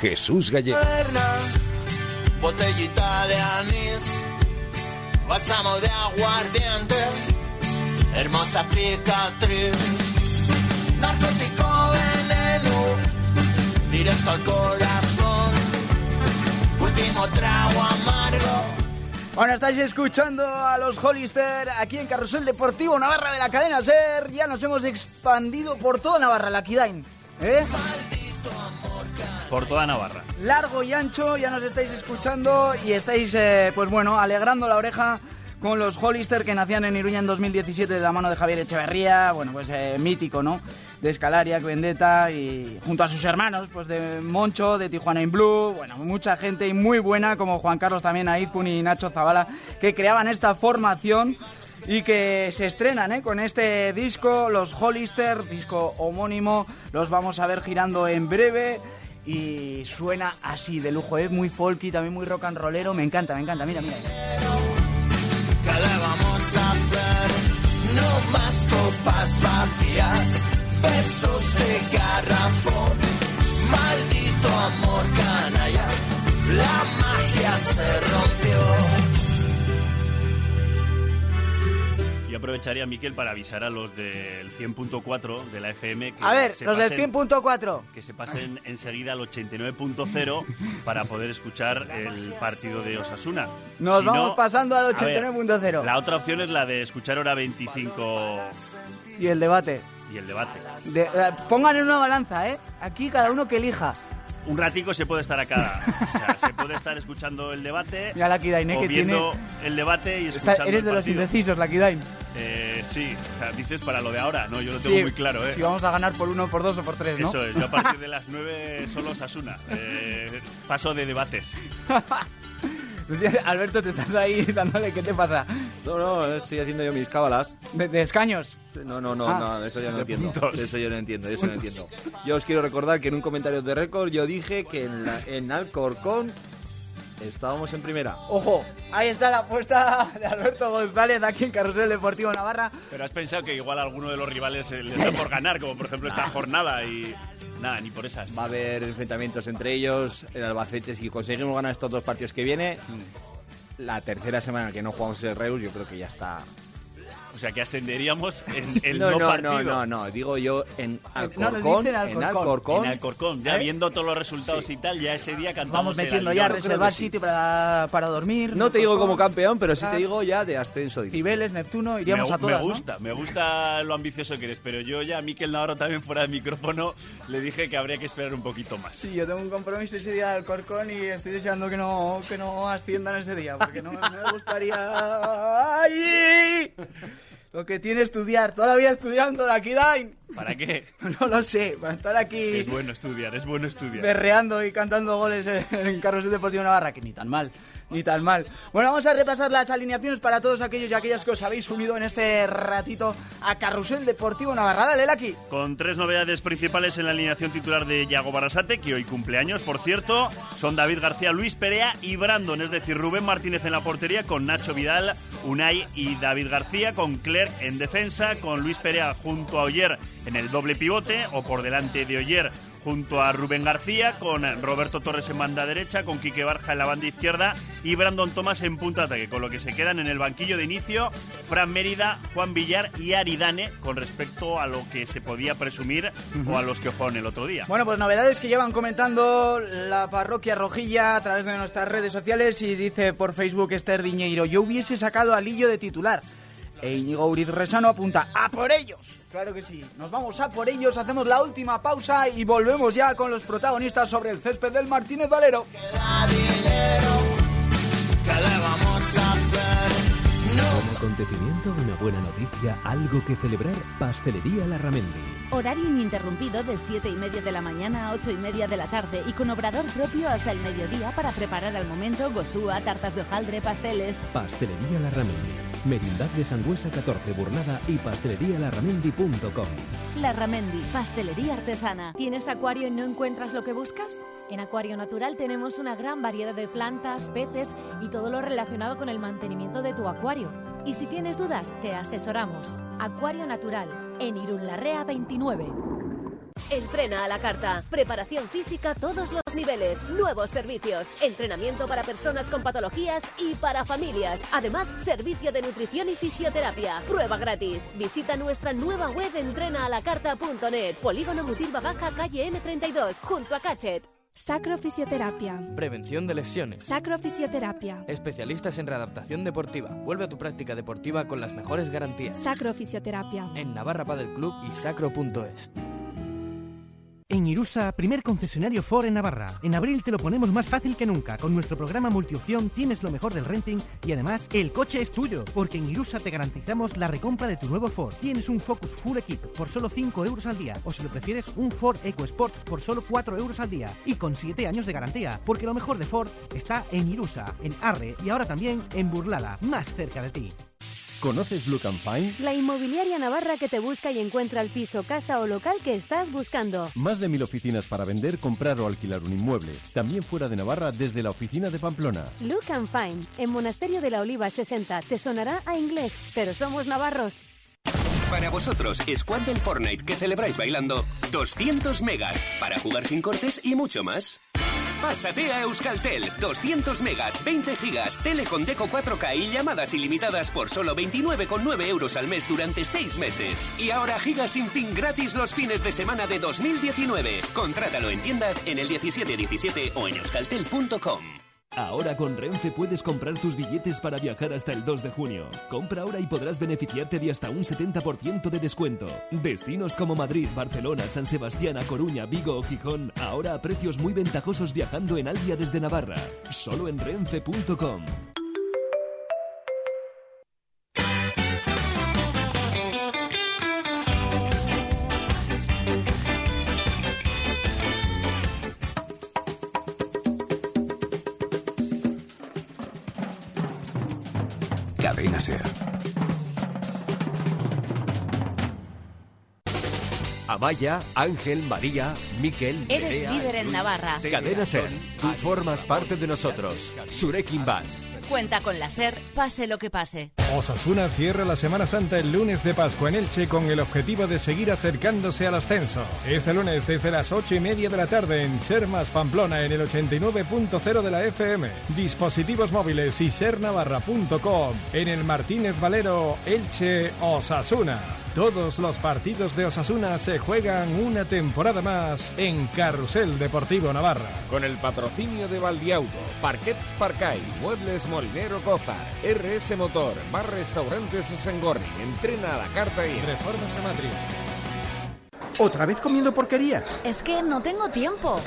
Jesús Gallego. Botellita de anís, bálsamo de aguardiente, hermosa cicatriz, narcótico veneno, directo al corazón, último trago amargo. Bueno, estáis escuchando a los Hollister aquí en Carrusel Deportivo Navarra de la cadena SER. Ya nos hemos expandido por toda Navarra, la Kidain. ¿Eh? Por toda Navarra. Largo y ancho, ya nos estáis escuchando y estáis, eh, pues bueno, alegrando la oreja con los Hollister que nacían en Iruña en 2017 de la mano de Javier Echeverría, bueno, pues eh, mítico, ¿no? De Escalaria, Vendetta y junto a sus hermanos, pues de Moncho, de Tijuana in Blue, bueno, mucha gente y muy buena como Juan Carlos también, Aizpun y Nacho Zavala, que creaban esta formación y que se estrenan ¿eh? con este disco, los Hollister, disco homónimo, los vamos a ver girando en breve y suena así de lujo, es muy folky, también muy rock and rollero, me encanta, me encanta, mira, mira. ¿Qué le vamos a hacer? No más copas vacías, besos de garrafón, maldito aprovecharía, Miquel, para avisar a los del 100.4 de la FM que A ver, se los del pasen- 100.4. que se pasen enseguida al 89.0 para poder escuchar el partido de Osasuna. Nos Si vamos no- pasando al a ver, 89.0 La otra opción es la de escuchar hora 25 y el debate. y el debate. De- eh, pongan en una balanza, ¿eh? Aquí cada uno que elija. Un ratico se puede estar acá. O sea, se puede estar escuchando el debate Mira la Kidain, ¿eh? o que viendo tiene... el debate y Está- escuchando eres el de los indecisos, la Kidain. Eh, sí, o sea, dices para lo de ahora. No, yo lo tengo Sí, muy claro, ¿eh? Si vamos a ganar por uno, por dos o por tres, ¿no? Eso es, yo a partir de las 9 solo Sasuna. Eh, paso de debates. Alberto, te estás ahí dándole, ¿qué te pasa? No, no, estoy haciendo yo mis cábalas. ¿De, de escaños? No, no, no, Ah. no, eso yo no entiendo. puntos. Eso yo no entiendo, eso no entiendo. Yo os quiero recordar que en un comentario de récord yo dije que en, la- en Alcorcón estábamos en primera. Ojo, ahí está la apuesta de Alberto González aquí en Carrusel Deportivo Navarra. Pero has pensado que igual a alguno de los rivales eh, les da por ganar, como por ejemplo esta jornada y. Nada, ni por esas. Va a haber enfrentamientos entre ellos. El Albacete, si conseguimos ganar estos dos partidos que viene, la tercera semana que no jugamos el Reus, yo creo que ya está. O sea que ascenderíamos en el no, no, no, partido. no, no, no, digo yo en no, Alcorcón, en Alcorcón. Alcorcón. En Alcorcón, ya ¿Eh? viendo todos los resultados y tal, ya ese día cantamos Vamos metiendo ya, reservar sí. sitio para, para dormir. No te digo como Alcorcón, campeón, pero sí te digo ya de ascenso. Cibeles, Neptuno, Me, iríamos a gu- todas, me ¿no? gusta, me gusta lo ambicioso que eres, pero yo ya a Miquel Navarro también fuera de micrófono le dije que habría que esperar un poquito más. Sí, yo tengo un compromiso ese día del Corcón y estoy deseando que no, que no asciendan ese día, porque no me gustaría... ¡Ay! Lo que tiene estudiar, toda la vida estudiando la Kidain. ¿Para qué? No lo sé, para estar aquí Es bueno estudiar, es bueno estudiar. berreando y cantando goles en Carrusel Deportivo Navarra, que ni tan mal, ni tan mal. Bueno, vamos a repasar las alineaciones para todos aquellos y aquellas que os habéis unido en este ratito a Carrusel Deportivo Navarra. Dale, Laki. Con tres novedades principales en la alineación titular de Yago Barasate, que hoy cumpleaños, por cierto, son David García, Luis Perea y Brandon, es decir, Rubén Martínez en la portería, con Nacho Vidal, Unai y David García, con Clerc en defensa, con Luis Perea junto a Oyer en el doble pivote, o por delante de Oyer junto a Rubén García, con Roberto Torres en banda derecha, con Quique Barja en la banda izquierda y Brandon Tomás en punta ataque, con lo que se quedan en el banquillo de inicio Fran Mérida, Juan Villar y Aridane con respecto a lo que se podía presumir o a los que jugaron el otro día. Bueno, pues novedades que llevan comentando la parroquia Rojilla a través de nuestras redes sociales y dice por Facebook Esther Diñeiro, yo hubiese sacado a Lillo de titular. E Íñigo Uriz Resano apunta, ¡a por ellos! Claro que sí, nos vamos a por ellos, hacemos la última pausa y volvemos ya con los protagonistas sobre el césped del Martínez Valero. Da dinero, ¿qué le vamos a hacer? Como acontecimiento, una buena noticia, algo que celebrar, Pastelería Larramendi. Horario ininterrumpido de 7 y media de la mañana a 8 y media de la tarde y con obrador propio hasta el mediodía para preparar al momento gosúa, tartas de hojaldre, pasteles. Pastelería Larramendi. Merindad de Sangüesa 14 Burnada y pastelerialarramendi.com. Larramendi, pastelería artesana. ¿Tienes acuario y no encuentras lo que buscas? En Acuario Natural tenemos una gran variedad de plantas, peces y todo lo relacionado con el mantenimiento de tu acuario. Y si tienes dudas, te asesoramos. Acuario Natural, en Irun Larrea 29. Entrena a la carta. Preparación física a todos los niveles. Nuevos servicios. Entrenamiento para personas con patologías y para familias. Además, servicio de nutrición y fisioterapia. Prueba gratis. Visita nuestra nueva web entrenaalacarta.net. Polígono Mutilva Baja, calle M32, junto a Cachet. Sacrofisioterapia. Prevención de lesiones. Sacrofisioterapia. Especialistas en readaptación deportiva. Vuelve a tu práctica deportiva con las mejores garantías. Sacrofisioterapia. En Navarra Padel Club y sacro.es. En Irusa, primer concesionario Ford en Navarra. En abril te lo ponemos más fácil que nunca. Con nuestro programa multiopción tienes lo mejor del renting y además el coche es tuyo. Porque en Irusa te garantizamos la recompra de tu nuevo Ford. Tienes un Focus Full Equip por solo 5 euros al día. O si lo prefieres, un Ford EcoSport por solo 4 euros al día. Y con 7 años de garantía. Porque lo mejor de Ford está en Irusa, en Arre y ahora también en Burlada, más cerca de ti. ¿Conoces Look and Find? La inmobiliaria navarra que te busca y encuentra el piso, casa o local que estás buscando. Más de mil oficinas para vender, comprar o alquilar un inmueble. También fuera de Navarra desde la oficina de Pamplona. Look and Find, en Monasterio de la Oliva 60. Te sonará a inglés, pero somos navarros. Para vosotros, Squad del Fortnite que celebráis bailando 200 megas para jugar sin cortes y mucho más. Pásate a Euskaltel, 200 megas, 20 gigas, tele con Deco 4K y llamadas ilimitadas por solo 29,9 euros al mes durante 6 meses. Y ahora gigas sin fin gratis los fines de semana de 2019. Contrátalo en tiendas en el 1717 o en euskaltel.com. Ahora con Renfe puedes comprar tus billetes para viajar hasta el 2 de junio. Compra ahora y podrás beneficiarte de hasta un 70% de descuento. Destinos como Madrid, Barcelona, San Sebastián, A Coruña, Vigo o Gijón, ahora a precios muy ventajosos viajando en Albia desde Navarra. Solo en renfe.com. Cadena Ser. Amaya, Ángel, María, Miquel, Eres Nerea, líder en Navarra. Cadena Ser, tú formas parte de nosotros. Surekin Band. Cuenta con la SER, pase lo que pase. Osasuna cierra la Semana Santa el lunes de Pascua en Elche con el objetivo de seguir acercándose al ascenso. Este lunes desde las ocho y media de la tarde en Sermas Pamplona en el 89.0 de la FM. Dispositivos móviles y sernavarra.com en el Martínez Valero Elche Osasuna. Todos los partidos de Osasuna se juegan una temporada más en Carrusel Deportivo Navarra. Con el patrocinio de Valdiauto, Parquets Parcay, Muebles Molinero Coza, RS Motor, Bar Restaurantes Sengorri, Entrena a la Carta y Reformas Amatria. ¿Otra vez comiendo porquerías? Es que no tengo tiempo.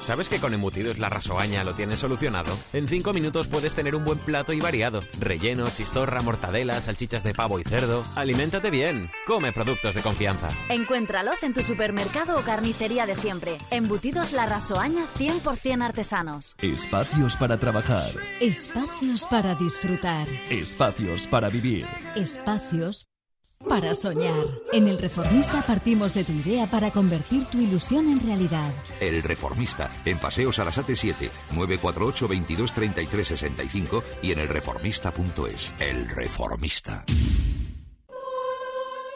¿Sabes que con Embutidos La Rasoaña lo tienes solucionado? En 5 minutos puedes tener un buen plato y variado. Relleno, chistorra, mortadela, salchichas de pavo y cerdo. Aliméntate bien. Come productos de confianza. Encuéntralos en tu supermercado o carnicería de siempre. Embutidos La Rasoaña 100% artesanos. Espacios para trabajar. Espacios para disfrutar. Espacios para vivir. Espacios para soñar. En El Reformista partimos de tu idea para convertir tu ilusión en realidad. El Reformista, en Paseo Sarasate 7, 948 22 33 65 y en elreformista.es. El Reformista.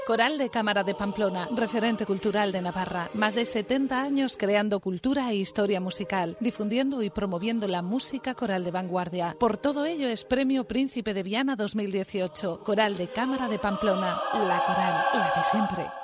Coral de Cámara de Pamplona, referente cultural de Navarra. Más de 70 años creando cultura e historia musical, difundiendo y promoviendo la música coral de vanguardia. Por todo ello es Premio Príncipe de Viana 2018. Coral de Cámara de Pamplona, la coral, la de siempre.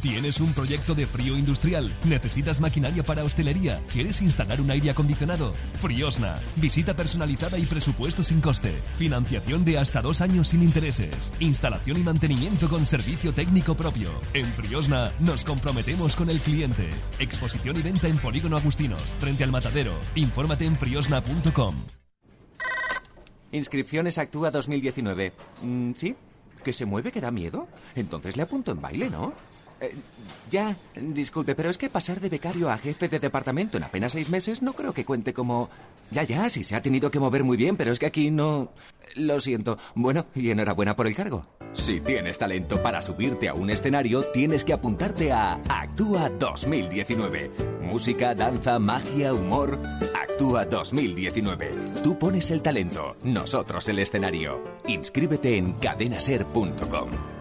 ¿Tienes un proyecto de frío industrial? ¿Necesitas maquinaria para hostelería? ¿Quieres instalar un aire acondicionado? Friosna. Visita personalizada y presupuesto sin coste. Financiación de hasta dos años sin intereses. Instalación y mantenimiento con servicio técnico propio. En Friosna nos comprometemos con el cliente. Exposición y venta en Polígono Agustinos, frente al matadero. Infórmate en friosna.com. Inscripciones Actúa 2019. Mm, ¿Sí? ¿Que se mueve que da miedo? Entonces le apunto en baile, ¿no? Eh, ya, disculpe, pero es que pasar de becario a jefe de departamento en apenas seis meses no creo que cuente como... Ya, ya, sí se ha tenido que mover muy bien, pero es que aquí no... Lo siento. Bueno, y enhorabuena por el cargo. Si tienes talento para subirte a un escenario, tienes que apuntarte a Actúa 2019. Música, danza, magia, humor. Actúa 2019. Tú pones el talento, nosotros el escenario. Inscríbete en cadenaser.com.